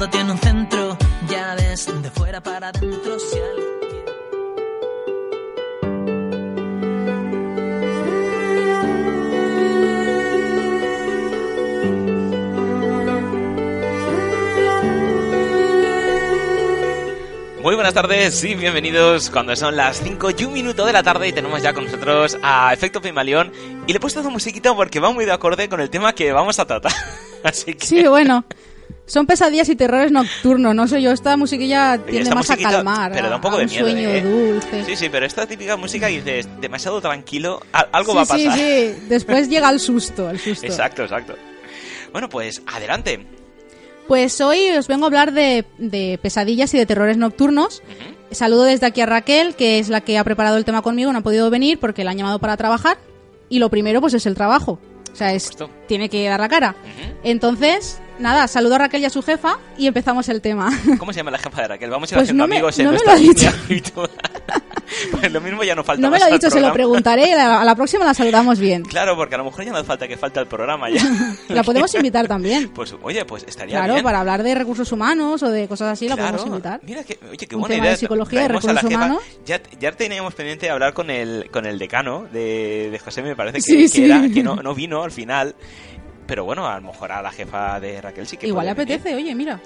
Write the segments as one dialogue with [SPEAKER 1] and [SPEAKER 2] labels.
[SPEAKER 1] todo tiene un centro, ya ves, de fuera para adentro.
[SPEAKER 2] Muy buenas tardes y bienvenidos cuando son las 5 y un minuto de la tarde y tenemos ya con nosotros a Efecto Pimaleón y le he puesto esa musiquita porque va muy de acorde con el tema que vamos a tratar. Así que...
[SPEAKER 3] Sí, bueno. Son pesadillas y terrores nocturnos, no sé yo, esta musiquilla tiende
[SPEAKER 2] esta
[SPEAKER 3] más a calmar,
[SPEAKER 2] Pero da un poco de
[SPEAKER 3] un
[SPEAKER 2] miedo,
[SPEAKER 3] sueño
[SPEAKER 2] ¿eh?
[SPEAKER 3] dulce.
[SPEAKER 2] Sí, sí, pero esta típica música que dices, demasiado tranquilo, algo
[SPEAKER 3] sí,
[SPEAKER 2] va a pasar.
[SPEAKER 3] sí, sí, después llega el susto, el susto.
[SPEAKER 2] Exacto, exacto. Bueno, pues adelante.
[SPEAKER 3] Pues hoy os vengo a hablar de, de pesadillas y de terrores nocturnos. Saludo desde aquí a Raquel, que es la que ha preparado el tema conmigo, no ha podido venir porque la han llamado para trabajar. Y lo primero, pues es el trabajo. O sea, es, tiene que dar la cara. Entonces, nada, saludo a Raquel y a su jefa y empezamos el tema.
[SPEAKER 2] ¿Cómo se llama la jefa de Raquel? Vamos a ir
[SPEAKER 3] Pues
[SPEAKER 2] haciendo
[SPEAKER 3] no me-
[SPEAKER 2] amigos en
[SPEAKER 3] no me lo ha dicho.
[SPEAKER 2] pues lo mismo ya no falta
[SPEAKER 3] No me lo ha dicho, se lo preguntaré. A la próxima la saludamos bien.
[SPEAKER 2] Claro, porque a lo mejor ya no hace falta que falta el programa ya.
[SPEAKER 3] La podemos invitar también.
[SPEAKER 2] Pues oye, pues estaría
[SPEAKER 3] Claro,
[SPEAKER 2] bien.
[SPEAKER 3] para hablar de recursos humanos o de cosas así, la
[SPEAKER 2] Claro.
[SPEAKER 3] podemos invitar.
[SPEAKER 2] Mira que, oye, qué
[SPEAKER 3] Un
[SPEAKER 2] buena
[SPEAKER 3] tema
[SPEAKER 2] idea.
[SPEAKER 3] de psicología,
[SPEAKER 2] la
[SPEAKER 3] recursos humanos.
[SPEAKER 2] Ya, ya teníamos pendiente de hablar con el, con el decano de, de José, me parece que,
[SPEAKER 3] Sí,
[SPEAKER 2] que
[SPEAKER 3] sí.
[SPEAKER 2] era, que no, no vino al final. Pero bueno, a lo mejor a la jefa de Raquel sí que
[SPEAKER 3] Igual le
[SPEAKER 2] venir.
[SPEAKER 3] apetece, oye, mira.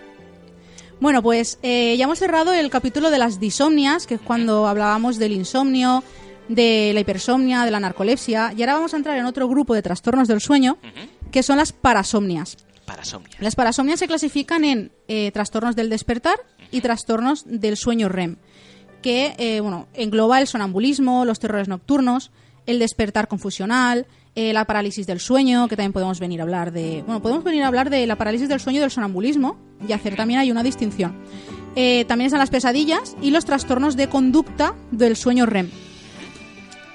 [SPEAKER 3] Bueno, pues eh, ya hemos cerrado el capítulo de las disomnias, que es cuando hablábamos del insomnio, de la hipersomnia, de la narcolepsia, y ahora vamos a entrar en otro grupo de trastornos del sueño, que son las parasomnias.
[SPEAKER 2] Parasomnia.
[SPEAKER 3] Las parasomnias se clasifican en eh, trastornos del despertar y trastornos del sueño REM, que eh, bueno, engloba el sonambulismo, los terrores nocturnos, el despertar confusional, eh, la parálisis del sueño, que también podemos venir a hablar de... Bueno, podemos venir a hablar de la parálisis del sueño y del sonambulismo y hacer también hay una distinción. Eh, también están las pesadillas y los trastornos de conducta del sueño REM.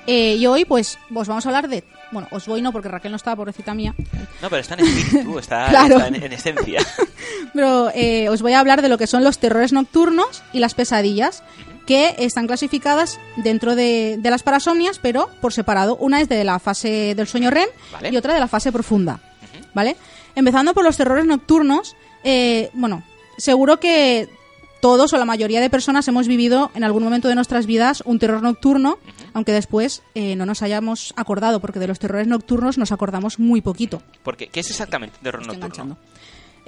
[SPEAKER 3] Eh, y hoy, pues, os vamos a hablar de... Bueno, os voy no, porque Raquel no estaba, pobrecita mía.
[SPEAKER 2] No, pero está en espíritu, está,
[SPEAKER 3] Claro.
[SPEAKER 2] está en, en esencia.
[SPEAKER 3] Pero eh, os voy a hablar de lo que son los terrores nocturnos y las pesadillas, que están clasificadas dentro de, de las parasomnias, pero por separado. Una es de la fase del sueño REM
[SPEAKER 2] Vale.
[SPEAKER 3] y otra de la fase profunda. ¿Vale? Empezando por los terrores nocturnos, eh, bueno, seguro que todos o la mayoría de personas hemos vivido en algún momento de nuestras vidas un terror nocturno, aunque después eh, no nos hayamos acordado, porque de los terrores nocturnos nos acordamos muy poquito.
[SPEAKER 2] Porque, ¿qué es exactamente terror
[SPEAKER 3] Estoy
[SPEAKER 2] nocturno?
[SPEAKER 3] enganchando.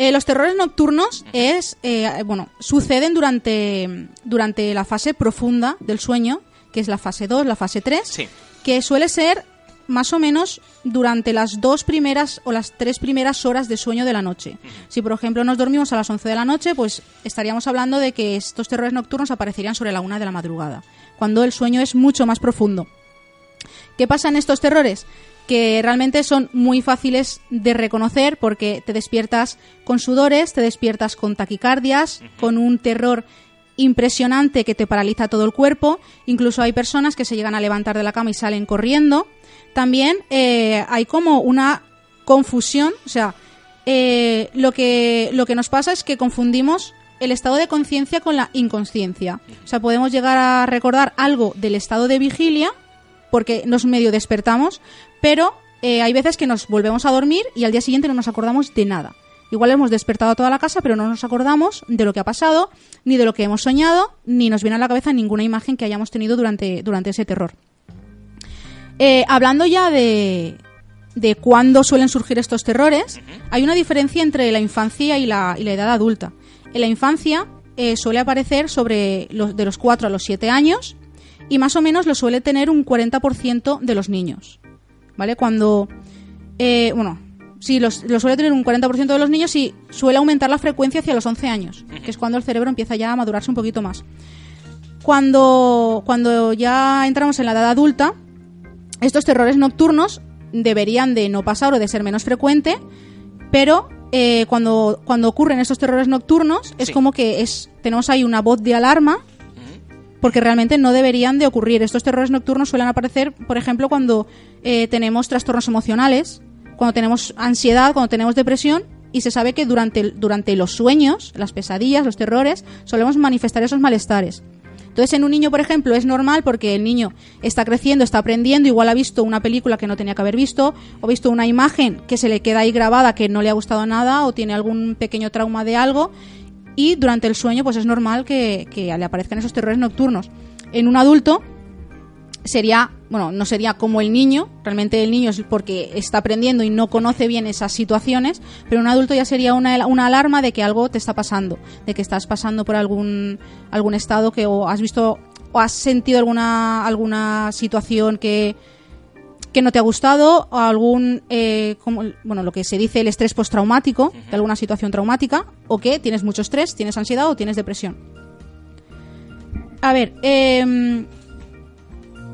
[SPEAKER 3] Eh, los terrores nocturnos es, eh, bueno, suceden durante, durante la fase profunda del sueño, que es la fase 2, la fase 3,
[SPEAKER 2] Sí.
[SPEAKER 3] que suele ser más o menos durante las dos primeras o las tres primeras horas de sueño de la noche. Si, por ejemplo, nos dormimos a las 11 de la noche, pues estaríamos hablando de que estos terrores nocturnos aparecerían sobre la una de la madrugada, cuando el sueño es mucho más profundo. ¿Qué pasa en estos terrores? Que realmente son muy fáciles de reconocer porque te despiertas con sudores, te despiertas con taquicardias, con un terror impresionante que te paraliza todo el cuerpo. Incluso hay personas que se llegan a levantar de la cama y salen corriendo. También eh, hay como una confusión, o sea, eh, lo, que, lo que nos pasa es que confundimos el estado de conciencia con la inconsciencia. O sea, podemos llegar a recordar algo del estado de vigilia porque nos medio despertamos, pero eh, hay veces que nos volvemos a dormir y al día siguiente no nos acordamos de nada. Igual hemos despertado a toda la casa, pero no nos acordamos de lo que ha pasado, ni de lo que hemos soñado, ni nos viene a la cabeza ninguna imagen que hayamos tenido durante, durante ese terror. Eh, hablando ya de, de cuándo suelen surgir estos terrores, hay una diferencia entre la infancia y la, y la edad adulta. En la infancia eh, suele aparecer sobre los, de los 4 a los 7 años y más o menos lo suele tener un 40% de los niños. ¿Vale? Cuando. eh, bueno, sí, los- lo suele tener un 40% de los niños y suele aumentar la frecuencia hacia los 11 años, que es cuando el cerebro empieza ya a madurarse un poquito más. Cuando, cuando ya entramos en la edad adulta, estos terrores nocturnos deberían de no pasar o de ser menos frecuente, pero eh, cuando, cuando ocurren estos terrores nocturnos es
[SPEAKER 2] Sí.
[SPEAKER 3] como que es tenemos ahí una voz de alarma porque realmente no deberían de ocurrir. Estos terrores nocturnos suelen aparecer, por ejemplo, cuando eh, tenemos trastornos emocionales, cuando tenemos ansiedad, cuando tenemos depresión, y se sabe que durante, durante los sueños, las pesadillas, los terrores, solemos manifestar esos malestares. Entonces, en un niño, por ejemplo, es normal porque el niño está creciendo, está aprendiendo, igual ha visto una película que no tenía que haber visto, o visto una imagen que se le queda ahí grabada que no le ha gustado nada, o tiene algún pequeño trauma de algo, y durante el sueño pues es normal que, le aparezcan esos terrores nocturnos. En un adulto sería, bueno, no sería como el niño, realmente el niño es porque está aprendiendo y no conoce bien esas situaciones, pero un adulto ya sería una, una alarma de que algo te está pasando, de que estás pasando por algún, algún estado que o has visto o has sentido alguna, alguna situación que, que no te ha gustado algún, eh, como, bueno, lo que se dice el estrés postraumático, de alguna situación traumática, o que tienes mucho estrés, tienes ansiedad o tienes depresión. A ver, eh,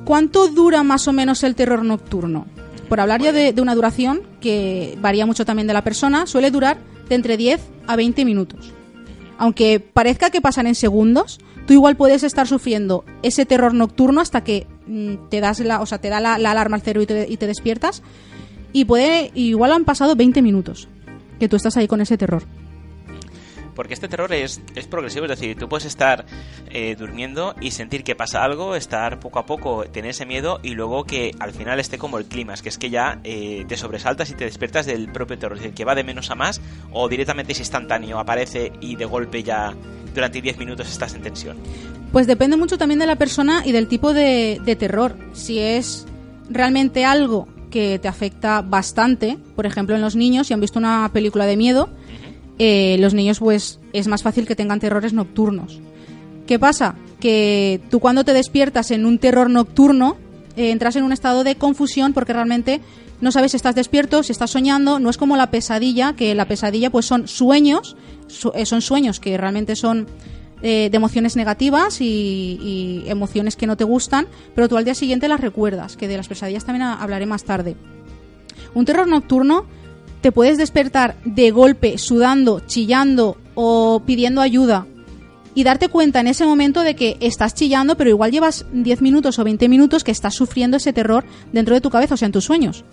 [SPEAKER 3] ¿cuánto dura más o menos el terror nocturno? Por hablar ya de, de una duración que varía mucho también de la persona, suele durar de entre 10 a 20 minutos. Aunque parezca que pasan en segundos, tú igual puedes estar sufriendo ese terror nocturno hasta que mm, te das la, o sea, te da la, la alarma al cerebro y te, y te despiertas. Y puede, igual han pasado 20 minutos que tú estás ahí con ese terror.
[SPEAKER 2] Porque este terror es, es progresivo, es decir, tú puedes estar eh, durmiendo y sentir que pasa algo, estar poco a poco, tener ese miedo y luego que al final esté como el clima, que es que ya eh, te sobresaltas y te despiertas del propio terror, es decir, que va de menos a más o directamente es instantáneo, aparece y de golpe ya durante 10 minutos estás en tensión.
[SPEAKER 3] Pues depende mucho también de la persona y del tipo de, de terror. Si es realmente algo que te afecta bastante, por ejemplo en los niños, si han visto una película de miedo, eh, los niños pues es más fácil que tengan terrores nocturnos. ¿Qué pasa? Que tú cuando te despiertas en un terror nocturno eh, entras en un estado de confusión porque realmente no sabes si estás despierto, si estás soñando, no es como la pesadilla, que la pesadilla pues son sueños, su- eh, son sueños que realmente son eh, de emociones negativas y, emociones que no te gustan, pero tú al día siguiente las recuerdas, que de las pesadillas también hablaré más tarde. Un terror nocturno te puedes despertar de golpe, sudando, chillando o pidiendo ayuda y darte cuenta en ese momento de que estás chillando, pero igual llevas 10 minutos o 20 minutos que estás sufriendo ese terror dentro de tu cabeza, o sea, en tus sueños.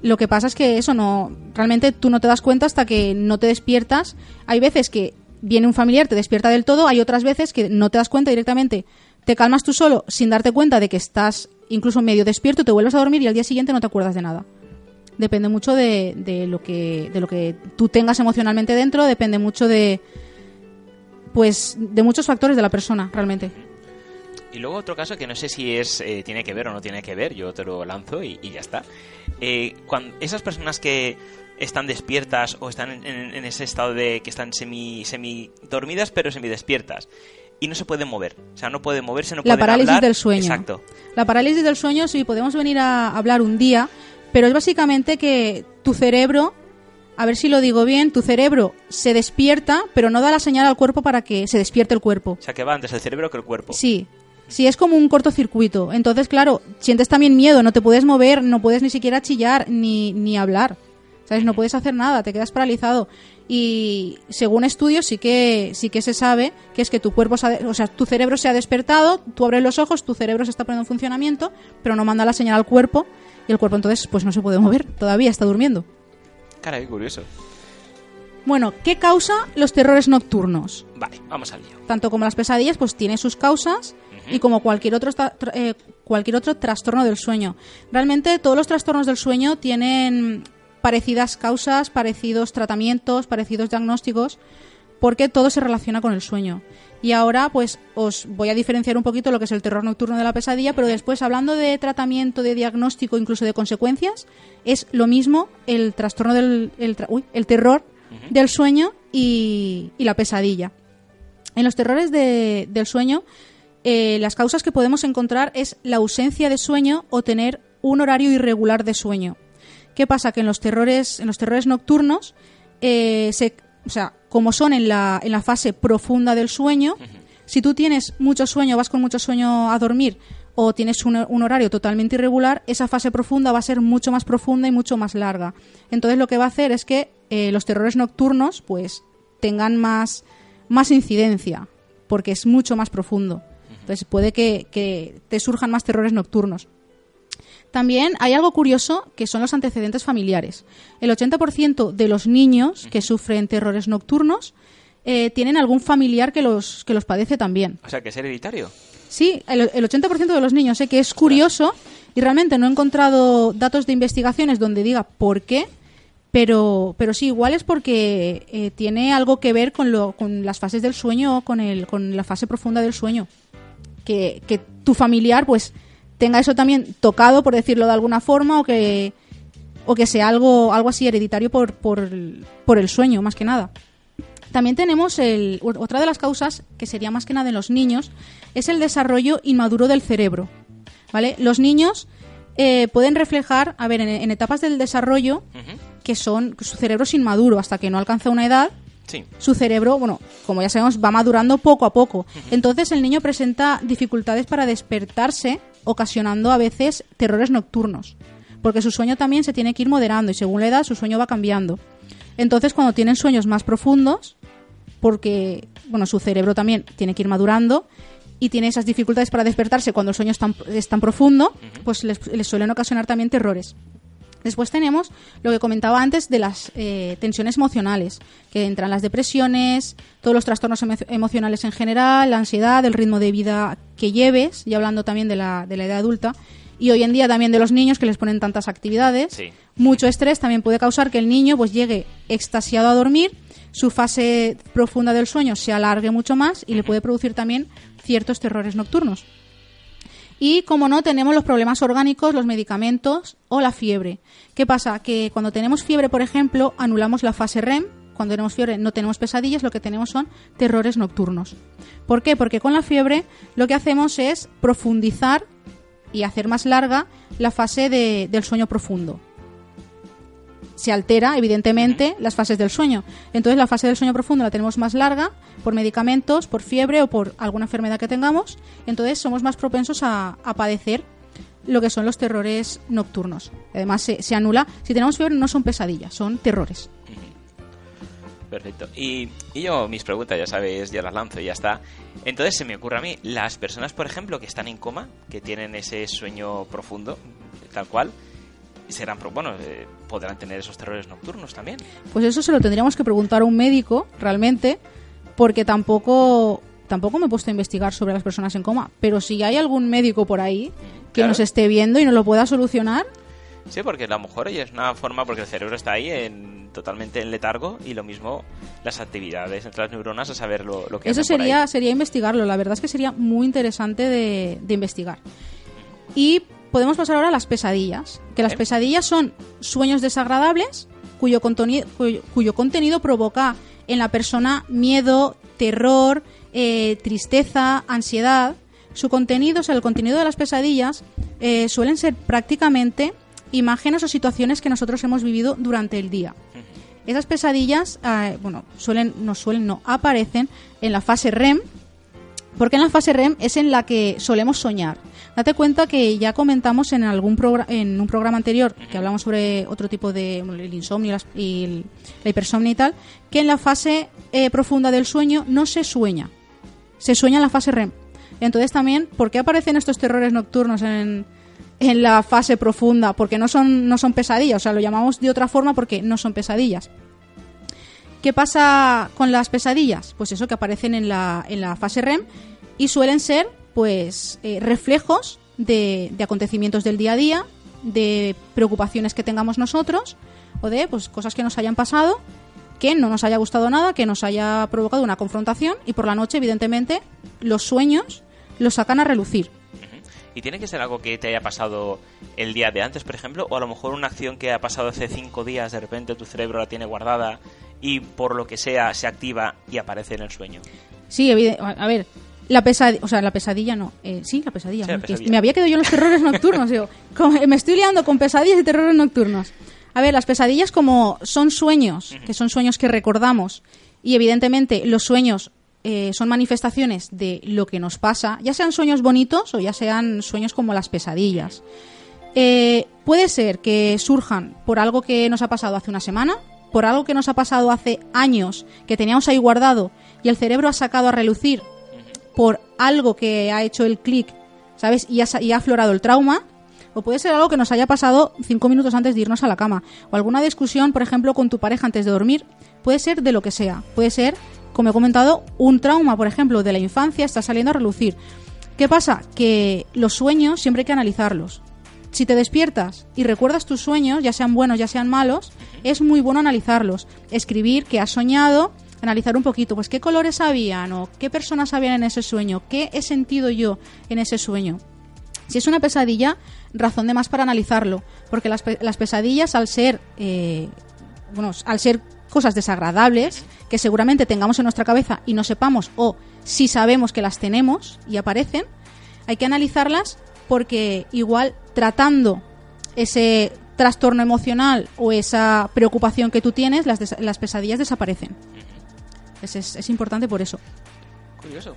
[SPEAKER 3] Lo que pasa es que eso no, realmente tú no te das cuenta hasta que no te despiertas. Hay veces que viene un familiar, te despierta del todo, hay otras veces que no te das cuenta directamente. Te calmas tú solo sin darte cuenta de que estás incluso medio despierto, te vuelves a dormir y al día siguiente no te acuerdas de nada. Depende mucho de, de lo que de lo que tú tengas emocionalmente dentro, depende mucho de pues de muchos factores de la persona, realmente.
[SPEAKER 2] Y luego otro caso que no sé si es eh, tiene que ver o no tiene que ver, yo te lo lanzo y, y ya está. Eh, cuando esas personas que están despiertas o están en, en- en ese estado de que están semi, semi dormidas pero semi despiertas y no se pueden mover, o sea, no pueden moverse, no
[SPEAKER 3] la
[SPEAKER 2] pueden
[SPEAKER 3] parálisis
[SPEAKER 2] hablar.
[SPEAKER 3] del sueño.
[SPEAKER 2] Exacto.
[SPEAKER 3] La parálisis del sueño, sí, podemos venir a hablar un día, pero es básicamente que tu cerebro, a ver si lo digo bien, tu cerebro se despierta, pero no da la señal al cuerpo para que se despierte el cuerpo.
[SPEAKER 2] O sea, que va antes el cerebro que el cuerpo.
[SPEAKER 3] Sí, sí, es como un cortocircuito. Entonces, claro, sientes también miedo, no te puedes mover, no puedes ni siquiera chillar ni, ni hablar. ¿Sabes? No puedes hacer nada, te quedas paralizado. Y según estudios sí que sí que se sabe que es que tu cuerpo, se ha o sea, tu cerebro se ha despertado, tú abres los ojos, tu cerebro se está poniendo en funcionamiento, pero no manda la señal al cuerpo y el cuerpo entonces pues no se puede mover, todavía está durmiendo.
[SPEAKER 2] Caray, curioso.
[SPEAKER 3] Bueno, ¿qué causa los terrores nocturnos?
[SPEAKER 2] Vale, vamos al lío.
[SPEAKER 3] tanto como las pesadillas, pues tiene sus causas y como cualquier otro, eh, cualquier otro trastorno del sueño. Realmente todos los trastornos del sueño tienen parecidas causas, parecidos tratamientos, parecidos diagnósticos, porque todo se relaciona con el sueño. Y ahora, pues, os voy a diferenciar un poquito lo que es el terror nocturno de la pesadilla, pero después, hablando de tratamiento, de diagnóstico, incluso de consecuencias, es lo mismo el trastorno del el, tra- uy, el terror del sueño y, y la pesadilla. En los terrores de- del sueño, eh, las causas que podemos encontrar es la ausencia de sueño o tener un horario irregular de sueño. ¿Qué pasa? Que en los terrores, en los terrores nocturnos, eh, se, o sea, como son en la, en la fase profunda del sueño, si tú tienes mucho sueño, vas con mucho sueño a dormir o tienes un, un horario totalmente irregular, esa fase profunda va a ser mucho más profunda y mucho más larga. Entonces lo que va a hacer es que eh, los terrores nocturnos pues tengan más, más incidencia, porque es mucho más profundo. Entonces puede que, que te surjan más terrores nocturnos. También hay algo curioso que son los antecedentes familiares. El 80% de los niños que sufren terrores nocturnos eh, tienen algún familiar que los, que los padece también.
[SPEAKER 2] O sea, que es hereditario.
[SPEAKER 3] Sí, el, el 80% de los niños, sé que es curioso y realmente no he encontrado datos de investigaciones donde diga por qué, Pero, pero sí, igual es porque eh, tiene algo que ver con, lo, con las fases del sueño o con, el, con la fase profunda del sueño. Que, que tu familiar, pues, tenga eso también tocado, por decirlo de alguna forma, o que, o que sea algo, algo así hereditario por, por, por el sueño, más que nada. También tenemos el, otra de las causas, que sería más que nada en los niños, es el desarrollo inmaduro del cerebro. ¿Vale? Los niños eh, pueden reflejar, a ver, en, en etapas del desarrollo, que son su cerebro es inmaduro hasta que no alcanza una edad,
[SPEAKER 2] Sí.
[SPEAKER 3] su cerebro, bueno, como ya sabemos, va madurando poco a poco. Entonces el niño presenta dificultades para despertarse, ocasionando a veces terrores nocturnos, porque su sueño también se tiene que ir moderando y según la edad su sueño va cambiando. Entonces cuando tienen sueños más profundos, porque bueno, su cerebro también tiene que ir madurando y tiene esas dificultades para despertarse cuando el sueño es tan, es tan profundo, pues les, les suelen ocasionar también terrores. Después tenemos lo que comentaba antes de las eh, tensiones emocionales, que entran las depresiones, todos los trastornos emo- emocionales en general, la ansiedad, el ritmo de vida que lleves, y hablando también de la, de la edad adulta, y hoy en día también de los niños que les ponen tantas actividades.
[SPEAKER 2] Sí.
[SPEAKER 3] Mucho estrés también puede causar que el niño pues llegue extasiado a dormir, su fase profunda del sueño se alargue mucho más y le puede producir también ciertos terrores nocturnos. Y como no, tenemos los problemas orgánicos, los medicamentos o la fiebre. ¿Qué pasa? Que cuando tenemos fiebre, por ejemplo, anulamos la fase REM. Cuando tenemos fiebre no tenemos pesadillas, lo que tenemos son terrores nocturnos. ¿Por qué? Porque con la fiebre lo que hacemos es profundizar y hacer más larga la fase de- del sueño profundo. Se altera, evidentemente, las fases del sueño. Entonces, la fase del sueño profundo la tenemos más larga por medicamentos, por fiebre o por alguna enfermedad que tengamos. Entonces, somos más propensos a, a padecer lo que son los terrores nocturnos. Además, se, se anula. Si tenemos fiebre, no son pesadillas, son terrores.
[SPEAKER 2] Perfecto. Y, y yo, mis preguntas, ya sabes, ya las lanzo y ya está. Entonces se me ocurre a mí, las personas, por ejemplo, que están en coma, que tienen ese sueño profundo, tal cual, serán, bueno, eh, podrán tener esos terrores nocturnos también.
[SPEAKER 3] Pues eso se lo tendríamos que preguntar a un médico, realmente, porque tampoco, tampoco me he puesto a investigar sobre las personas en coma. Pero si hay algún médico por ahí que
[SPEAKER 2] Claro.
[SPEAKER 3] nos esté viendo y nos lo pueda solucionar,
[SPEAKER 2] Sí, porque a lo mejor es una forma, porque el cerebro está ahí en, totalmente en letargo y lo mismo las actividades entre las neuronas a saber lo, lo que
[SPEAKER 3] Eso
[SPEAKER 2] por
[SPEAKER 3] sería,
[SPEAKER 2] ahí.
[SPEAKER 3] sería investigarlo. La verdad es que sería muy interesante de, de investigar. Y podemos pasar ahora a las pesadillas. Que las pesadillas son sueños desagradables cuyo, contoni- cuyo, cuyo contenido provoca en la persona miedo, terror, eh, tristeza, ansiedad. Su contenido, o sea, el contenido de las pesadillas eh, suelen ser prácticamente imágenes o situaciones que nosotros hemos vivido durante el día. Esas pesadillas, eh, bueno, suelen, no suelen, no, aparecen en la fase REM, porque en la fase REM es en la que solemos soñar. Date cuenta que ya comentamos en algún en un programa anterior que hablamos sobre otro tipo de bueno, el insomnio y las- y el- la hipersomnia y tal, que en la fase eh, profunda del sueño no se sueña, se sueña en la fase REM. Entonces también, ¿por qué aparecen estos terrores nocturnos en, en la fase profunda? Porque no son, no son pesadillas, o sea, lo llamamos de otra forma porque no son pesadillas. ¿Qué pasa con las pesadillas? Pues eso que aparecen en la, en la fase REM y suelen ser pues eh, reflejos de, de acontecimientos del día a día, de preocupaciones que tengamos nosotros o de pues cosas que nos hayan pasado, que no nos haya gustado nada, que nos haya provocado una confrontación y por la noche evidentemente los sueños los sacan a relucir.
[SPEAKER 2] Y tiene que ser algo que te haya pasado el día de antes, por ejemplo, o a lo mejor una acción que ha pasado hace cinco días, de repente tu cerebro la tiene guardada y por lo que sea se activa y aparece en el sueño.
[SPEAKER 3] Sí, a ver, la pesadilla, o sea, la pesadilla no, eh, sí, la pesadilla.
[SPEAKER 2] Sí, la
[SPEAKER 3] ¿no? Que
[SPEAKER 2] pesadilla.
[SPEAKER 3] Me había quedado yo en los terrores nocturnos, digo, me estoy liando con pesadillas y terrores nocturnos. A ver, las pesadillas como son sueños, que son sueños que recordamos, y evidentemente los sueños eh, son manifestaciones de lo que nos pasa, ya sean sueños bonitos o ya sean sueños como las pesadillas. Eh, puede ser que surjan por algo que nos ha pasado hace una semana, por algo que nos ha pasado hace años, que teníamos ahí guardado y el cerebro ha sacado a relucir por algo que ha hecho el clic, ¿sabes? Y ha, y ha aflorado el trauma. O puede ser algo que nos haya pasado cinco minutos antes de irnos a la cama. O alguna discusión, por ejemplo, con tu pareja antes de dormir. Puede ser de lo que sea. Puede ser, como he comentado, un trauma, por ejemplo, de la infancia está saliendo a relucir. ¿Qué pasa? Que los sueños siempre hay que analizarlos. si te despiertas y recuerdas tus sueños, ya sean buenos, ya sean malos, es muy bueno analizarlos. Escribir qué has soñado, analizar un poquito, pues qué colores habían o qué personas habían en ese sueño, qué he sentido yo en ese sueño. Si es una pesadilla, razón de más para analizarlo, porque las, las pesadillas al ser, eh, bueno, al ser cosas desagradables que seguramente tengamos en nuestra cabeza y no sepamos, o si sabemos que las tenemos y aparecen, hay que analizarlas porque igual tratando ese trastorno emocional o esa preocupación que tú tienes, las, des- las pesadillas desaparecen. Es, es- es importante por eso.
[SPEAKER 2] Curioso.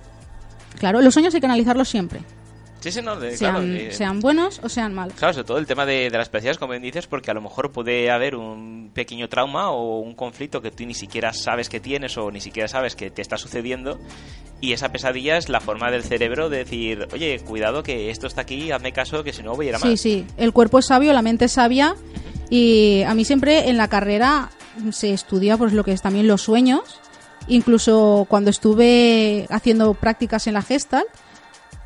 [SPEAKER 3] Claro, los sueños hay que analizarlos siempre,
[SPEAKER 2] Sí, sí, no, de-
[SPEAKER 3] sean,
[SPEAKER 2] claro. eh,
[SPEAKER 3] sean buenos o sean malos.
[SPEAKER 2] Claro, sobre todo el tema de, de las pesadillas, como bien dices, porque a lo mejor puede haber un pequeño trauma o un conflicto que tú ni siquiera sabes que tienes o ni siquiera sabes que te está sucediendo y esa pesadilla es la forma del cerebro de decir, oye, cuidado que esto está aquí, hazme caso que si no voy a ir a
[SPEAKER 3] Sí,
[SPEAKER 2] más.
[SPEAKER 3] sí, el cuerpo es sabio, la mente es sabia y a mí siempre en la carrera se estudia pues lo que es también los sueños. Incluso cuando estuve haciendo prácticas en la Gestalt,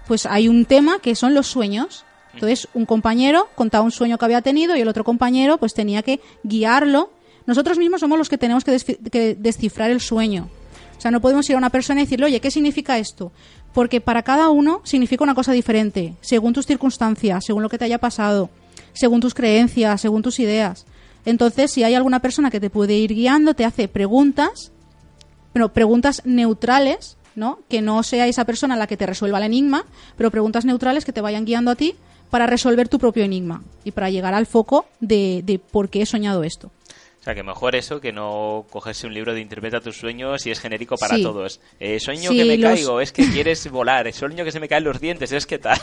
[SPEAKER 3] pues hay un tema que son los sueños. Entonces, un compañero contaba un sueño que había tenido y el otro compañero pues tenía que guiarlo. Nosotros mismos somos los que tenemos que, que descifrar el sueño. O sea, no podemos ir a una persona y decirle, oye, ¿qué significa esto? Porque para cada uno significa una cosa diferente, según tus circunstancias, según lo que te haya pasado, según tus creencias, según tus ideas. Entonces, si hay alguna persona que te puede ir guiando, te hace preguntas, bueno, preguntas neutrales, ¿no? Que no sea esa persona la que te resuelva el enigma, pero preguntas neutrales que te vayan guiando a ti para resolver tu propio enigma y para llegar al foco de, de por qué he soñado esto.
[SPEAKER 2] O sea, que mejor eso que no cogerse un libro de interpreta tus sueños y es genérico para
[SPEAKER 3] Sí.
[SPEAKER 2] todos. Eh, sueño
[SPEAKER 3] Sí,
[SPEAKER 2] que me
[SPEAKER 3] los-
[SPEAKER 2] caigo, es que quieres volar. Sueño que se me caen los dientes, es que tal.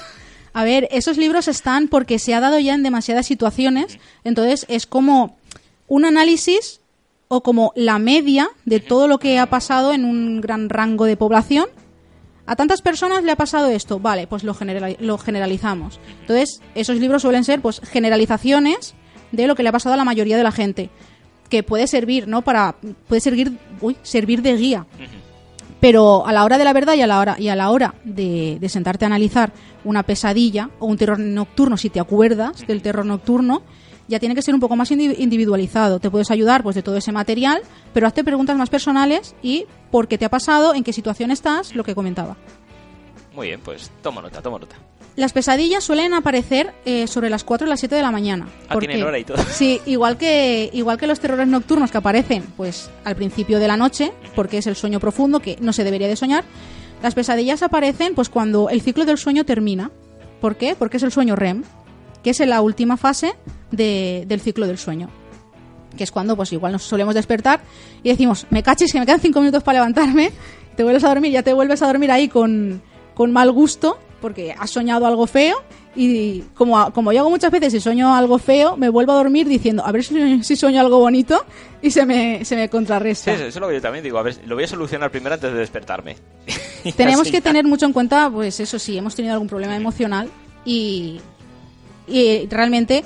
[SPEAKER 3] A ver, esos libros están porque se ha dado ya en demasiadas situaciones, entonces es como un análisis o como la media de todo lo que ha pasado en un gran rango de población. A tantas personas le ha pasado esto, vale, pues lo, generali- lo generalizamos. Entonces, esos libros suelen ser pues generalizaciones de lo que le ha pasado a la mayoría de la gente, que puede servir, ¿no? Para puede servir, uy, servir de guía. Pero a la hora de la verdad y a la hora, y a la hora de, de sentarte a analizar una pesadilla o un terror nocturno, si te acuerdas del terror nocturno, ya tiene que ser un poco más indi- individualizado. Te puedes ayudar pues de todo ese material, pero hazte preguntas más personales y por qué te ha pasado, en qué situación estás, lo que comentaba.
[SPEAKER 2] Muy bien, pues toma nota, toma nota.
[SPEAKER 3] Las pesadillas suelen aparecer eh, sobre las 4 y las 7 de la mañana.
[SPEAKER 2] Ah, tienen hora y todo.
[SPEAKER 3] Sí, igual que, igual que los terrores nocturnos que aparecen pues al principio de la noche, porque es el sueño profundo que no se debería de soñar, las pesadillas aparecen pues cuando el ciclo del sueño termina. ¿Por qué? Porque es el sueño REM, que es en la última fase de- del ciclo del sueño. Que es cuando pues igual nos solemos despertar y decimos, me cachis que me quedan 5 minutos para levantarme, te vuelves a dormir, ya te vuelves a dormir ahí con, con mal gusto, porque has soñado algo feo y como, como yo hago muchas veces y sueño algo feo, me vuelvo a dormir diciendo, a ver si, si sueño algo bonito y se me, se me
[SPEAKER 2] Sí,
[SPEAKER 3] contrarresta.
[SPEAKER 2] eso, eso es lo que yo también digo. A ver, lo voy a solucionar primero antes de despertarme.
[SPEAKER 3] Tenemos que tener mucho en cuenta, pues eso sí, hemos tenido algún problema emocional y, y realmente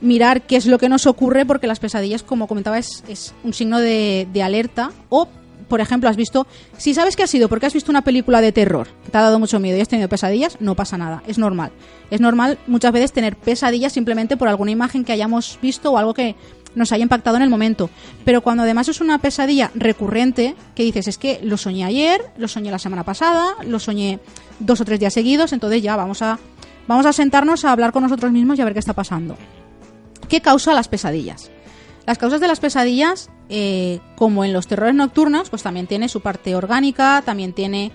[SPEAKER 3] mirar qué es lo que nos ocurre porque las pesadillas, como comentaba, es, es un signo de, de alerta o... Por ejemplo, has visto, si sabes que ha sido porque has visto una película de terror que te ha dado mucho miedo y has tenido pesadillas, no pasa nada, es normal. Es normal muchas veces tener pesadillas simplemente por alguna imagen que hayamos visto o algo que nos haya impactado en el momento. Pero cuando además es una pesadilla recurrente, que dices, es que lo soñé ayer, lo soñé la semana pasada, lo soñé dos o tres días seguidos, entonces ya vamos a, vamos a sentarnos a hablar con nosotros mismos y a ver qué está pasando. ¿Qué causa las pesadillas? Las causas de las pesadillas, eh, como en los terrores nocturnos, pues también tiene su parte orgánica, también tiene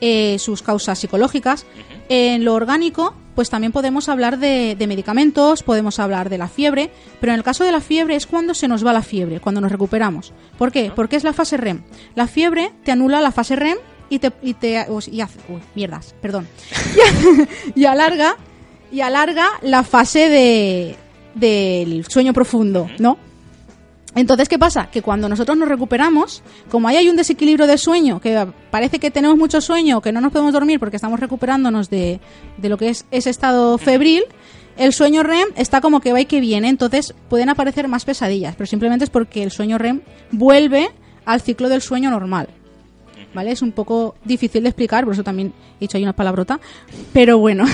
[SPEAKER 3] eh, sus causas psicológicas. En lo orgánico, pues también podemos hablar de, de medicamentos, podemos hablar de la fiebre, pero en el caso de la fiebre es cuando se nos va la fiebre, cuando nos recuperamos. ¿Por qué? Porque es la fase REM. La fiebre te anula la fase REM y te... Y te y hace- uy, mierdas, perdón. y alarga, y alarga la fase de, del sueño profundo, ¿no? Entonces, ¿qué pasa? Que cuando nosotros nos recuperamos, como ahí hay un desequilibrio de sueño, que parece que tenemos mucho sueño, que no nos podemos dormir porque estamos recuperándonos de, de lo que es ese estado febril, el sueño REM está como que va y que viene, entonces pueden aparecer más pesadillas, pero simplemente es porque el sueño REM vuelve al ciclo del sueño normal. ¿Vale? Es un poco difícil de explicar, por eso también he dicho ahí una palabrota. Pero bueno,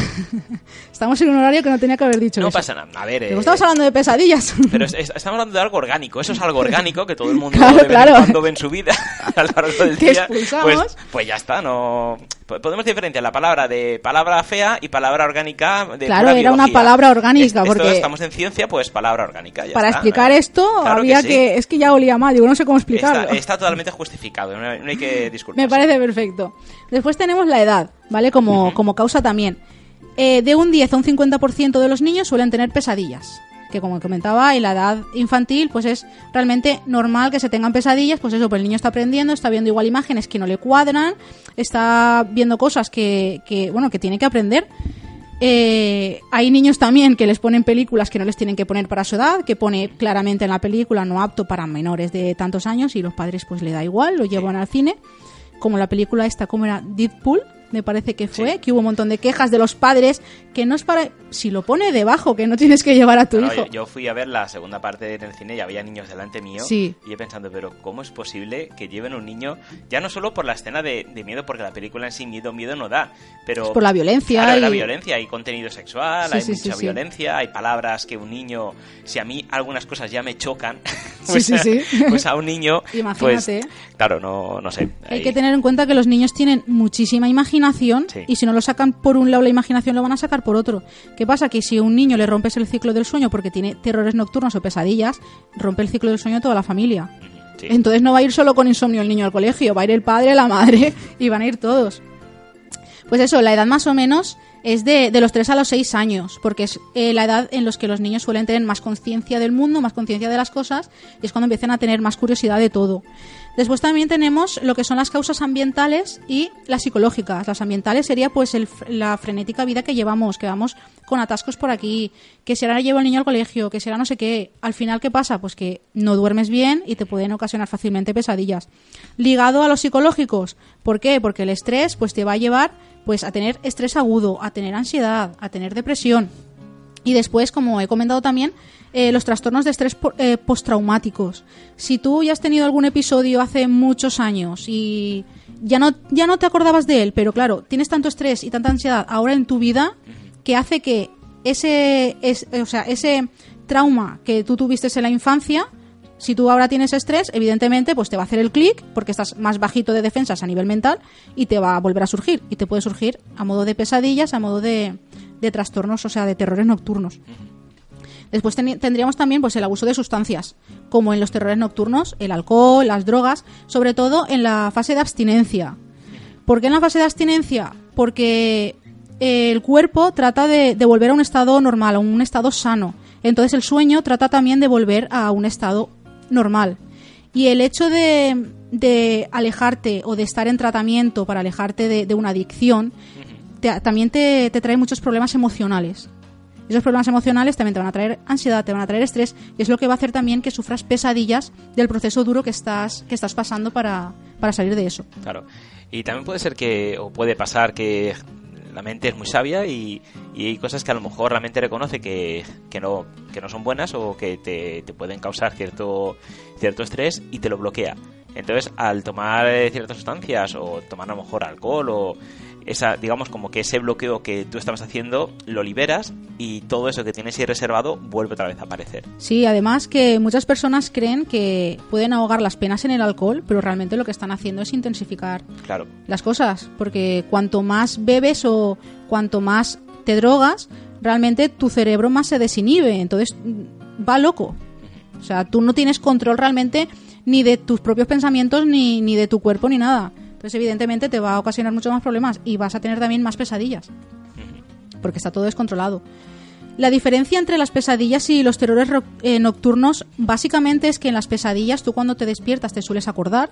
[SPEAKER 3] estamos en un horario que no tenía que haber dicho
[SPEAKER 2] No
[SPEAKER 3] eso.
[SPEAKER 2] pasa nada. A ver. Eh,
[SPEAKER 3] estamos hablando de pesadillas.
[SPEAKER 2] Pero es- es- estamos hablando de algo orgánico. Eso es algo orgánico que todo el mundo
[SPEAKER 3] Claro,
[SPEAKER 2] de
[SPEAKER 3] claro.
[SPEAKER 2] cuando ve en su vida a lo largo del día.
[SPEAKER 3] expulsamos.
[SPEAKER 2] Pues, pues ya está. No podemos diferenciar la palabra de palabra fea y palabra orgánica de
[SPEAKER 3] Claro,
[SPEAKER 2] pura
[SPEAKER 3] era una palabra orgánica,
[SPEAKER 2] Es- esto
[SPEAKER 3] porque-
[SPEAKER 2] estamos en ciencia, pues palabra orgánica. ya
[SPEAKER 3] Para
[SPEAKER 2] está.
[SPEAKER 3] explicar esto
[SPEAKER 2] Claro
[SPEAKER 3] había
[SPEAKER 2] sí.
[SPEAKER 3] que, Es que ya olía mal, digo, no sé cómo explicarlo.
[SPEAKER 2] Está, está totalmente justificado. No hay, que disculparse.
[SPEAKER 3] Me parece perfecto. Después tenemos la edad, ¿vale? Como, como causa también. Eh, de un 10 a un 50% de los niños suelen tener pesadillas. Que como comentaba, en la edad infantil, pues es realmente normal que se tengan pesadillas. Pues eso, pues el niño está aprendiendo, está viendo igual imágenes que no le cuadran, está viendo cosas que, que bueno, que tiene que aprender. Eh, hay niños también que les ponen películas que no les tienen que poner para su edad, que pone claramente en la película no apto para menores de tantos años y los padres pues le da igual, lo llevan al cine. Como la película esta, como era Deadpool, me parece que fue,
[SPEAKER 2] Sí.
[SPEAKER 3] que hubo un montón de quejas de los padres que no es para... Si lo pone debajo, que no tienes que llevar a tu
[SPEAKER 2] Claro,
[SPEAKER 3] hijo.
[SPEAKER 2] yo, yo fui a ver la segunda parte en el cine y había niños delante mío.
[SPEAKER 3] Sí.
[SPEAKER 2] Y yo pensando, pero ¿cómo es posible que lleven un niño, ya no solo por la escena de, de miedo, porque la película en sí miedo, miedo no da, pero...
[SPEAKER 3] Es por la violencia
[SPEAKER 2] Claro,
[SPEAKER 3] y-
[SPEAKER 2] la violencia, hay contenido sexual,
[SPEAKER 3] Sí,
[SPEAKER 2] hay
[SPEAKER 3] sí,
[SPEAKER 2] mucha violencia, hay palabras que un niño, si a mí algunas cosas ya me chocan, pues, a- pues a un niño,
[SPEAKER 3] Imagínate.
[SPEAKER 2] pues, claro, no, no sé.
[SPEAKER 3] Hay
[SPEAKER 2] ahí-
[SPEAKER 3] que tener en cuenta que los niños tienen muchísima imaginación
[SPEAKER 2] Sí.
[SPEAKER 3] y si no lo sacan por un lado la imaginación lo van a sacar por otro. ¿Qué pasa? Que si a un niño le rompes el ciclo del sueño porque tiene terrores nocturnos o pesadillas, rompe el ciclo del sueño toda la familia.
[SPEAKER 2] Sí.
[SPEAKER 3] Entonces no va a ir solo con insomnio el niño al colegio, va a ir el padre, la madre y van a ir todos. Pues eso, la edad más o menos es de, de los 3 a los 6 años, porque es eh, la edad en los que los niños suelen tener más conciencia del mundo, más conciencia de las cosas, y es cuando empiezan a tener más curiosidad de todo. Después también tenemos lo que son las causas ambientales y las psicológicas. Las ambientales sería pues el la frenética vida que llevamos, que vamos con atascos por aquí, que si ahora llevo al niño al colegio, que ahora no sé qué. Al final, ¿qué pasa? Pues que no duermes bien y te pueden ocasionar fácilmente pesadillas. Ligado a los psicológicos, ¿por qué? Porque el estrés pues te va a llevar pues a tener estrés agudo, a tener ansiedad, a tener depresión. Y después, como he comentado también, eh, los trastornos de estrés eh, postraumáticos. Si tú ya has tenido algún episodio hace muchos años y ya no, ya no te acordabas de él, pero claro, tienes tanto estrés y tanta ansiedad ahora en tu vida que hace que ese, es- o sea, ese trauma que tú tuviste en la infancia, si tú ahora tienes estrés, evidentemente, pues te va a hacer el clic porque estás más bajito de defensas a nivel mental y te va a volver a surgir. Y te puede surgir a modo de pesadillas, a modo de, de trastornos, o sea, de terrores nocturnos. Después tendríamos también pues el abuso de sustancias, como en los terrores nocturnos, el alcohol, las drogas, sobre todo en la fase de abstinencia. ¿Por qué en la fase de abstinencia? Porque eh, el cuerpo trata de, volver a un estado normal, a un estado sano. Entonces el sueño trata también de volver a un estado normal. Y el hecho de, de alejarte o de estar en tratamiento para alejarte de una adicción también te, te trae muchos problemas emocionales. Esos problemas emocionales también te van a traer ansiedad, te van a traer estrés y es lo que va a hacer también que sufras pesadillas del proceso duro que estás, que estás pasando para, para salir de eso.
[SPEAKER 2] Claro. Y también puede ser que, o puede pasar que la mente es muy sabia y, y hay cosas que a lo mejor la mente reconoce que, que, no, que no son buenas o que te, te pueden causar cierto, cierto estrés y te lo bloquea. Entonces, al tomar ciertas sustancias o tomar a lo mejor alcohol o esa, digamos, como que ese bloqueo que tú estabas haciendo, lo liberas y todo eso que tienes ahí reservado vuelve otra vez a aparecer.
[SPEAKER 3] Sí, además que muchas personas creen que pueden ahogar las penas en el alcohol, pero realmente lo que están haciendo es intensificar
[SPEAKER 2] Claro.
[SPEAKER 3] las cosas, porque cuanto más bebes o cuanto más te drogas, realmente tu cerebro más se desinhibe, entonces mm, va loco. O sea, tú no tienes control realmente ni de tus propios pensamientos ni, ni de tu cuerpo ni nada. Entonces, evidentemente, te va a ocasionar muchos más problemas y vas a tener también más pesadillas, porque está todo descontrolado. La diferencia entre las pesadillas y los terrores ro- eh, nocturnos básicamente es que en las pesadillas tú cuando te despiertas te sueles acordar,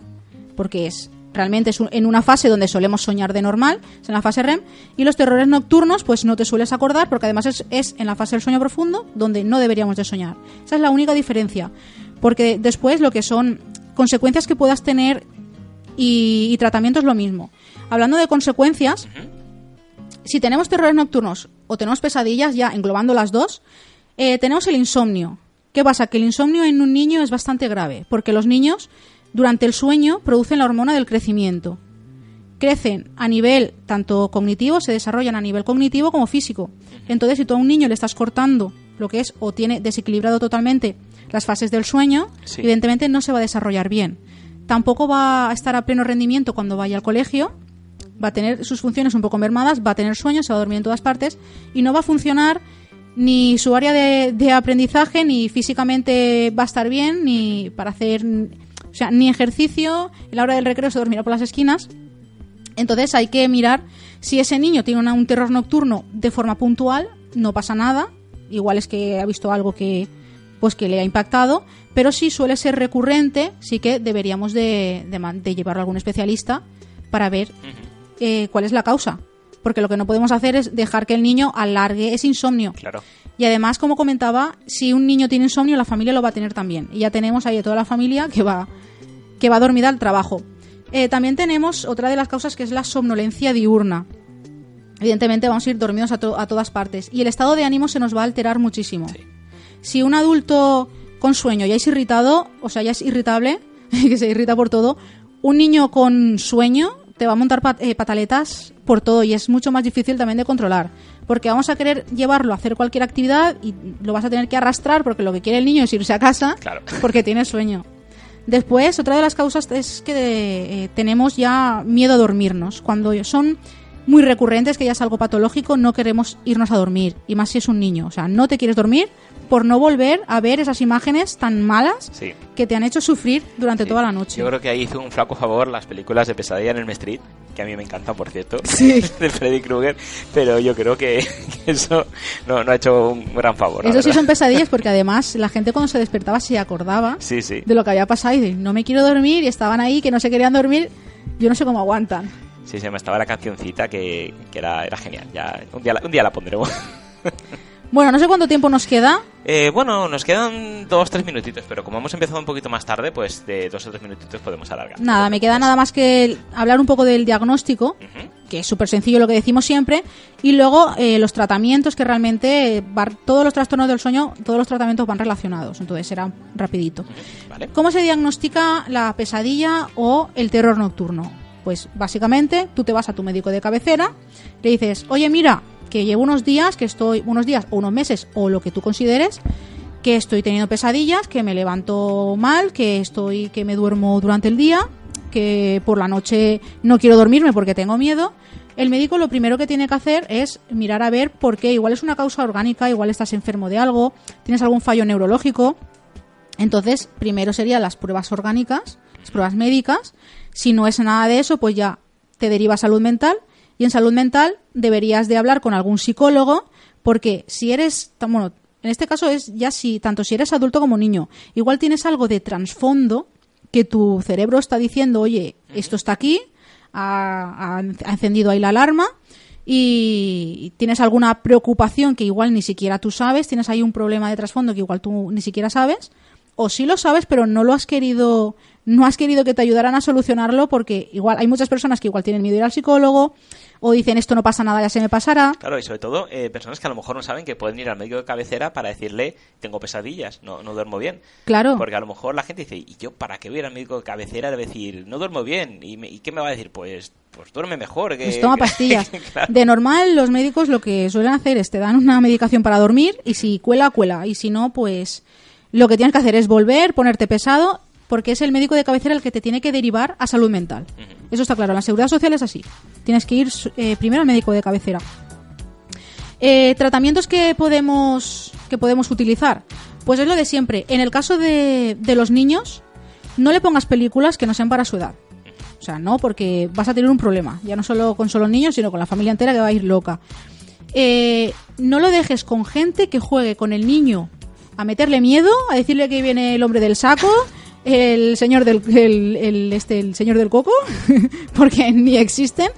[SPEAKER 3] porque es realmente es un- en una fase donde solemos soñar de normal, es en la fase REM, y los terrores nocturnos pues no te sueles acordar porque además es, es en la fase del sueño profundo donde no deberíamos de soñar. Esa es la única diferencia, porque después lo que son consecuencias que puedas tener y, y tratamiento es lo mismo. Hablando de consecuencias, si tenemos terrores nocturnos o tenemos pesadillas, ya englobando las dos, eh, tenemos el insomnio. ¿Qué pasa? Que el insomnio en un niño es bastante grave, porque los niños durante el sueño producen la hormona del crecimiento. crecen a nivel tanto cognitivo, se desarrollan a nivel cognitivo como físico. Entonces, si tú a un niño le estás cortando lo que es o tiene desequilibrado totalmente las fases del sueño,
[SPEAKER 2] Sí.
[SPEAKER 3] evidentemente no se va a desarrollar bien. Tampoco va a estar a pleno rendimiento cuando vaya al colegio, va a tener sus funciones un poco mermadas, va a tener sueño, se va a dormir en todas partes y no va a funcionar ni su área de, aprendizaje, ni físicamente va a estar bien, ni para hacer, o sea, ni ejercicio, en la hora del recreo se dormirá por las esquinas. Entonces hay que mirar si ese niño tiene un terror nocturno de forma puntual, no pasa nada, igual es que ha visto algo que pues que le ha impactado, pero si suele ser recurrente, sí que deberíamos de, de man- de llevarlo a algún especialista para ver eh, cuál es la causa. Porque lo que no podemos hacer es dejar que el niño alargue ese insomnio.
[SPEAKER 2] Claro.
[SPEAKER 3] Y además, como comentaba, si un niño tiene insomnio, la familia lo va a tener también. Y ya tenemos ahí a toda la familia que va, que va dormida al trabajo. Eh, también tenemos otra de las causas que es la somnolencia diurna. Evidentemente vamos a ir dormidos a, to- a todas partes. Y el estado de ánimo se nos va a alterar muchísimo.
[SPEAKER 2] Sí.
[SPEAKER 3] Si un adulto con sueño ya es irritado, o sea, ya es irritable, que se irrita por todo, un niño con sueño te va a montar pat- eh, pataletas por todo y es mucho más difícil también de controlar. Porque vamos a querer llevarlo a hacer cualquier actividad y lo vas a tener que arrastrar porque lo que quiere el niño es irse a casa
[SPEAKER 2] Claro.
[SPEAKER 3] porque tiene sueño. Después, otra de las causas es que eh, tenemos ya miedo a dormirnos. Cuando son muy recurrentes, que ya es algo patológico, no queremos irnos a dormir. Y más si es un niño. O sea, no te quieres dormir por no volver a ver esas imágenes tan malas
[SPEAKER 2] Sí.
[SPEAKER 3] que te han hecho sufrir durante
[SPEAKER 2] Sí.
[SPEAKER 3] toda la noche.
[SPEAKER 2] Yo creo que ahí hizo un flaco favor las películas de Pesadilla en el Street, que a mí me encantan, por cierto,
[SPEAKER 3] Sí.
[SPEAKER 2] de Freddy Krueger, pero yo creo que, que eso no, no ha hecho un gran favor.
[SPEAKER 3] Eso sí son pesadillas porque además la gente cuando se despertaba se acordaba
[SPEAKER 2] Sí, sí.
[SPEAKER 3] de lo que había pasado y de no me quiero dormir y estaban ahí que no se querían dormir. Yo no sé cómo aguantan.
[SPEAKER 2] Sí, se me estaba la cancioncita que, que era, era genial. Ya, un, día la, un día la pondremos.
[SPEAKER 3] Bueno, no sé cuánto tiempo nos queda.
[SPEAKER 2] Eh, bueno, nos quedan dos, tres minutitos, pero como hemos empezado un poquito más tarde, pues de dos o tres minutitos podemos alargar.
[SPEAKER 3] Nada, me queda nada más que hablar un poco del diagnóstico, que es súper sencillo lo que decimos siempre, y luego eh, los tratamientos que realmente, eh, va- todos los trastornos del sueño, todos los tratamientos van relacionados, entonces será rapidito.
[SPEAKER 2] Vale.
[SPEAKER 3] ¿Cómo se diagnostica la pesadilla o el terror nocturno? Pues básicamente tú te vas a tu médico de cabecera, le dices, oye mira, que llevo unos días, que estoy, unos días o unos meses o lo que tú consideres, que estoy teniendo pesadillas, que me levanto mal, que estoy, que me duermo durante el día, que por la noche no quiero dormirme porque tengo miedo. El médico lo primero que tiene que hacer es mirar a ver por qué. Igual es una causa orgánica, igual estás enfermo de algo, tienes algún fallo neurológico. Entonces, primero serían las pruebas orgánicas, las pruebas médicas. Si no es nada de eso, pues ya te deriva a salud mental. Y en salud mental deberías de hablar con algún psicólogo, porque si eres, bueno, en este caso es ya si, tanto si eres adulto como niño, igual tienes algo de trasfondo que tu cerebro está diciendo, oye, esto está aquí, ha, ha- ha encendido ahí la alarma y tienes alguna preocupación que igual ni siquiera tú sabes, tienes ahí un problema de trasfondo que igual tú ni siquiera sabes, o sí lo sabes, pero no lo has querido, no has querido que te ayudaran a solucionarlo porque igual hay muchas personas que igual tienen miedo de ir al psicólogo o dicen esto no pasa nada, ya se me pasará.
[SPEAKER 2] Claro, y sobre todo eh, personas que a lo mejor no saben que pueden ir al médico de cabecera para decirle, tengo pesadillas, no, no duermo bien.
[SPEAKER 3] Claro.
[SPEAKER 2] Porque a lo mejor la gente dice, ¿y yo para qué voy a ir al médico de cabecera? A decir, no duermo bien. ¿Y, me- y qué me va a decir? Pues, pues duerme mejor. Que,
[SPEAKER 3] Pues toma pastillas.
[SPEAKER 2] Claro.
[SPEAKER 3] De normal, los médicos lo que suelen hacer es te dan una medicación para dormir y si cuela, cuela. Y si no, pues lo que tienes que hacer es volver, ponerte pesado, porque es el médico de cabecera el que te tiene que derivar a salud mental. Eso está claro. La seguridad social es así. Tienes que ir eh, primero al médico de cabecera. Eh, tratamientos que podemos que podemos utilizar pues es lo de siempre en el caso de, de los niños no le pongas películas que no sean para su edad o sea no porque vas a tener un problema ya no solo con solo niños sino con la familia entera que va a ir loca Eh, no lo dejes con gente que juegue con el niño a meterle miedo a decirle que viene el hombre del saco el señor del el, el- este el señor del coco porque ni existen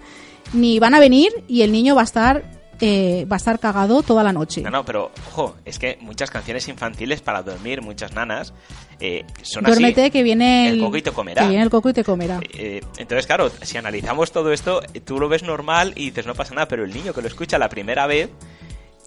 [SPEAKER 3] ni van a venir y el niño va a estar eh, va a estar cagado toda la noche.
[SPEAKER 2] No, no, pero ojo, es que muchas canciones infantiles para dormir, muchas nanas, eh, son
[SPEAKER 3] Duérmete
[SPEAKER 2] así.
[SPEAKER 3] que viene
[SPEAKER 2] El coco y te comerá.
[SPEAKER 3] Que viene el coco y te comerá.
[SPEAKER 2] Eh, entonces, claro, si analizamos todo esto, eh, tú lo ves normal y dices no pasa nada, pero el niño que lo escucha la primera vez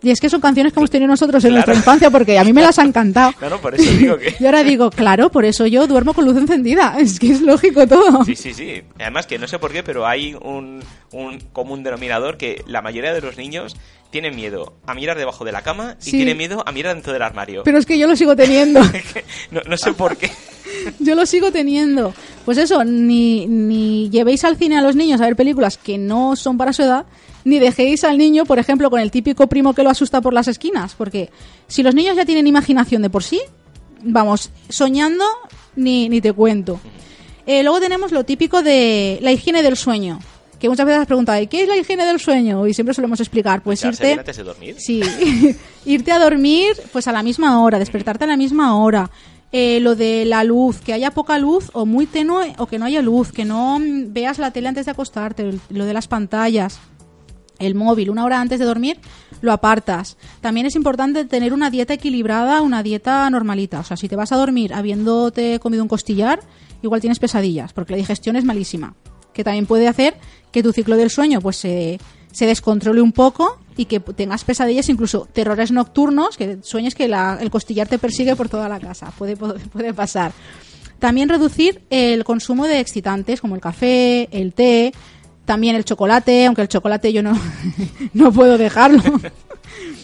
[SPEAKER 3] Y es que son canciones que hemos tenido nosotros en
[SPEAKER 2] Claro.
[SPEAKER 3] nuestra infancia porque a mí me las han cantado.
[SPEAKER 2] Claro, por eso digo que...
[SPEAKER 3] Y ahora digo, claro, por eso yo duermo con luz encendida. Es que es lógico todo.
[SPEAKER 2] Sí, sí, sí. Además que no sé por qué, pero hay un, un común denominador que la mayoría de los niños tienen miedo a mirar debajo de la cama y
[SPEAKER 3] Sí.
[SPEAKER 2] tienen miedo a mirar dentro del armario.
[SPEAKER 3] Pero es que yo lo sigo teniendo.
[SPEAKER 2] no, no sé por qué.
[SPEAKER 3] Yo lo sigo teniendo. Pues eso, ni, ni llevéis al cine a los niños a ver películas que no son para su edad, ni dejéis al niño, por ejemplo, con el típico primo que lo asusta por las esquinas. Porque si los niños ya tienen imaginación de por sí, vamos, soñando, ni, ni te cuento. Eh, luego tenemos lo típico de la higiene del sueño. Que muchas veces has preguntado, ¿y qué es la higiene del sueño? Y siempre solemos explicar, pues
[SPEAKER 2] ¿Echarse
[SPEAKER 3] irte...
[SPEAKER 2] antes de dormir?
[SPEAKER 3] Sí, irte a dormir pues a la misma hora, despertarte a la misma hora. Eh, lo de la luz, que haya poca luz o muy tenue o que no haya luz, que no mm, veas la tele antes de acostarte, lo de las pantallas, el móvil, una hora antes de dormir, lo apartas. También es importante tener una dieta equilibrada, una dieta normalita. O sea, si te vas a dormir habiéndote comido un costillar, igual tienes pesadillas, porque la digestión es malísima. Que también puede hacer que tu ciclo del sueño pues se, se descontrole un poco y que tengas pesadillas, incluso terrores nocturnos, que sueñes que la- el costillar te persigue por toda la casa. Puede, puede, pasar. También reducir el consumo de excitantes como el café, el té, también el chocolate, aunque el chocolate yo no, no puedo dejarlo.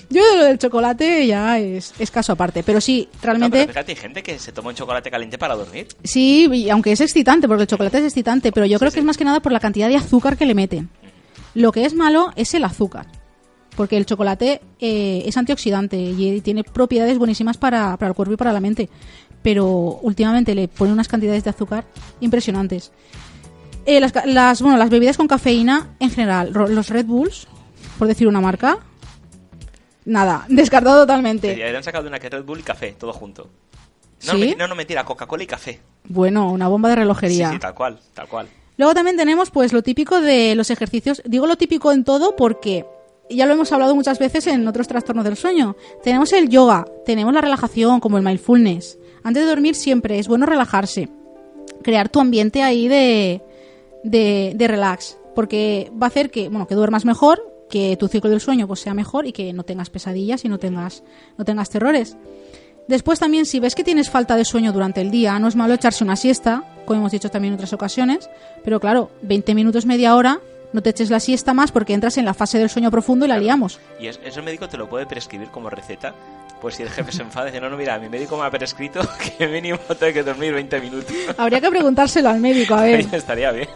[SPEAKER 3] Yo de lo del chocolate ya es, es caso aparte, pero sí,
[SPEAKER 2] No,
[SPEAKER 3] realmente...
[SPEAKER 2] pero fíjate, hay gente que se toma un chocolate caliente para dormir.
[SPEAKER 3] Sí, y aunque es excitante, porque el chocolate es excitante, pero yo creo que es más que nada por la cantidad de azúcar que le meten. Lo que es malo es el azúcar, porque el chocolate eh, es antioxidante y tiene propiedades buenísimas para, para el cuerpo y para la mente, pero últimamente le ponen unas cantidades de azúcar impresionantes. Eh, las, las, bueno, las bebidas con cafeína en general, los Red Bulls, por decir una marca, nada, descartado totalmente.
[SPEAKER 2] Y habrían sacado una que Red Bull y café, todo junto. No,
[SPEAKER 3] ¿Sí?
[SPEAKER 2] me- no, no, mentira, Coca-Cola y café.
[SPEAKER 3] Bueno, una bomba de
[SPEAKER 2] Sí,
[SPEAKER 3] relojería.
[SPEAKER 2] sí, tal cual, tal cual.
[SPEAKER 3] Luego también tenemos pues lo típico de los ejercicios. Digo lo típico en todo porque ya lo hemos hablado muchas veces en otros trastornos del sueño. Tenemos el yoga, tenemos la relajación como el mindfulness. Antes de dormir siempre es bueno relajarse. Crear tu ambiente ahí de, de, de relax. Porque va a hacer que, bueno, que duermas mejor, que tu ciclo del sueño pues sea mejor y que no tengas pesadillas y no tengas, no tengas terrores. Después también, si ves que tienes falta de sueño durante el día, no es malo echarse una siesta, como hemos dicho también en otras ocasiones, pero claro, 20 minutos, media hora, no te eches la siesta más porque entras en la fase del sueño profundo y la liamos.
[SPEAKER 2] Y es- eso el médico te lo puede prescribir como receta. Pues si el jefe se enfada, dice, no, no, mira, mi médico me ha prescrito que mínimo tengo que dormir 20 minutos.
[SPEAKER 3] Habría que preguntárselo al médico, a ver.
[SPEAKER 2] Estaría bien.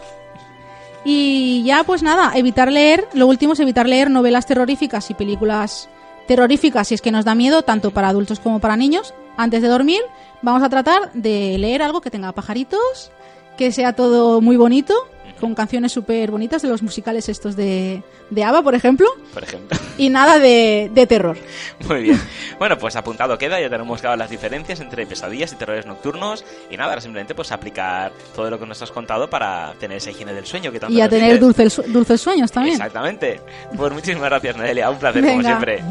[SPEAKER 3] Y ya, pues nada, evitar leer, lo último es evitar leer novelas terroríficas y películas terroríficas si es que nos da miedo, tanto para adultos como para niños. Antes de dormir, vamos a tratar de leer algo que tenga pajaritos, que sea todo muy bonito, con canciones súper bonitas de los musicales estos de, de ABBA, por ejemplo,
[SPEAKER 2] Por ejemplo.
[SPEAKER 3] y nada de, de terror.
[SPEAKER 2] Muy bien. Bueno, pues apuntado queda, ya tenemos claro las diferencias entre pesadillas y terrores nocturnos. Y nada, ahora simplemente pues aplicar todo lo que nos has contado para tener esa higiene del sueño que tanto
[SPEAKER 3] Y a tener
[SPEAKER 2] dices.
[SPEAKER 3] dulces, sueños también.
[SPEAKER 2] Exactamente. Pues muchísimas gracias, Noelia. Un placer, como
[SPEAKER 3] Venga.
[SPEAKER 2] siempre.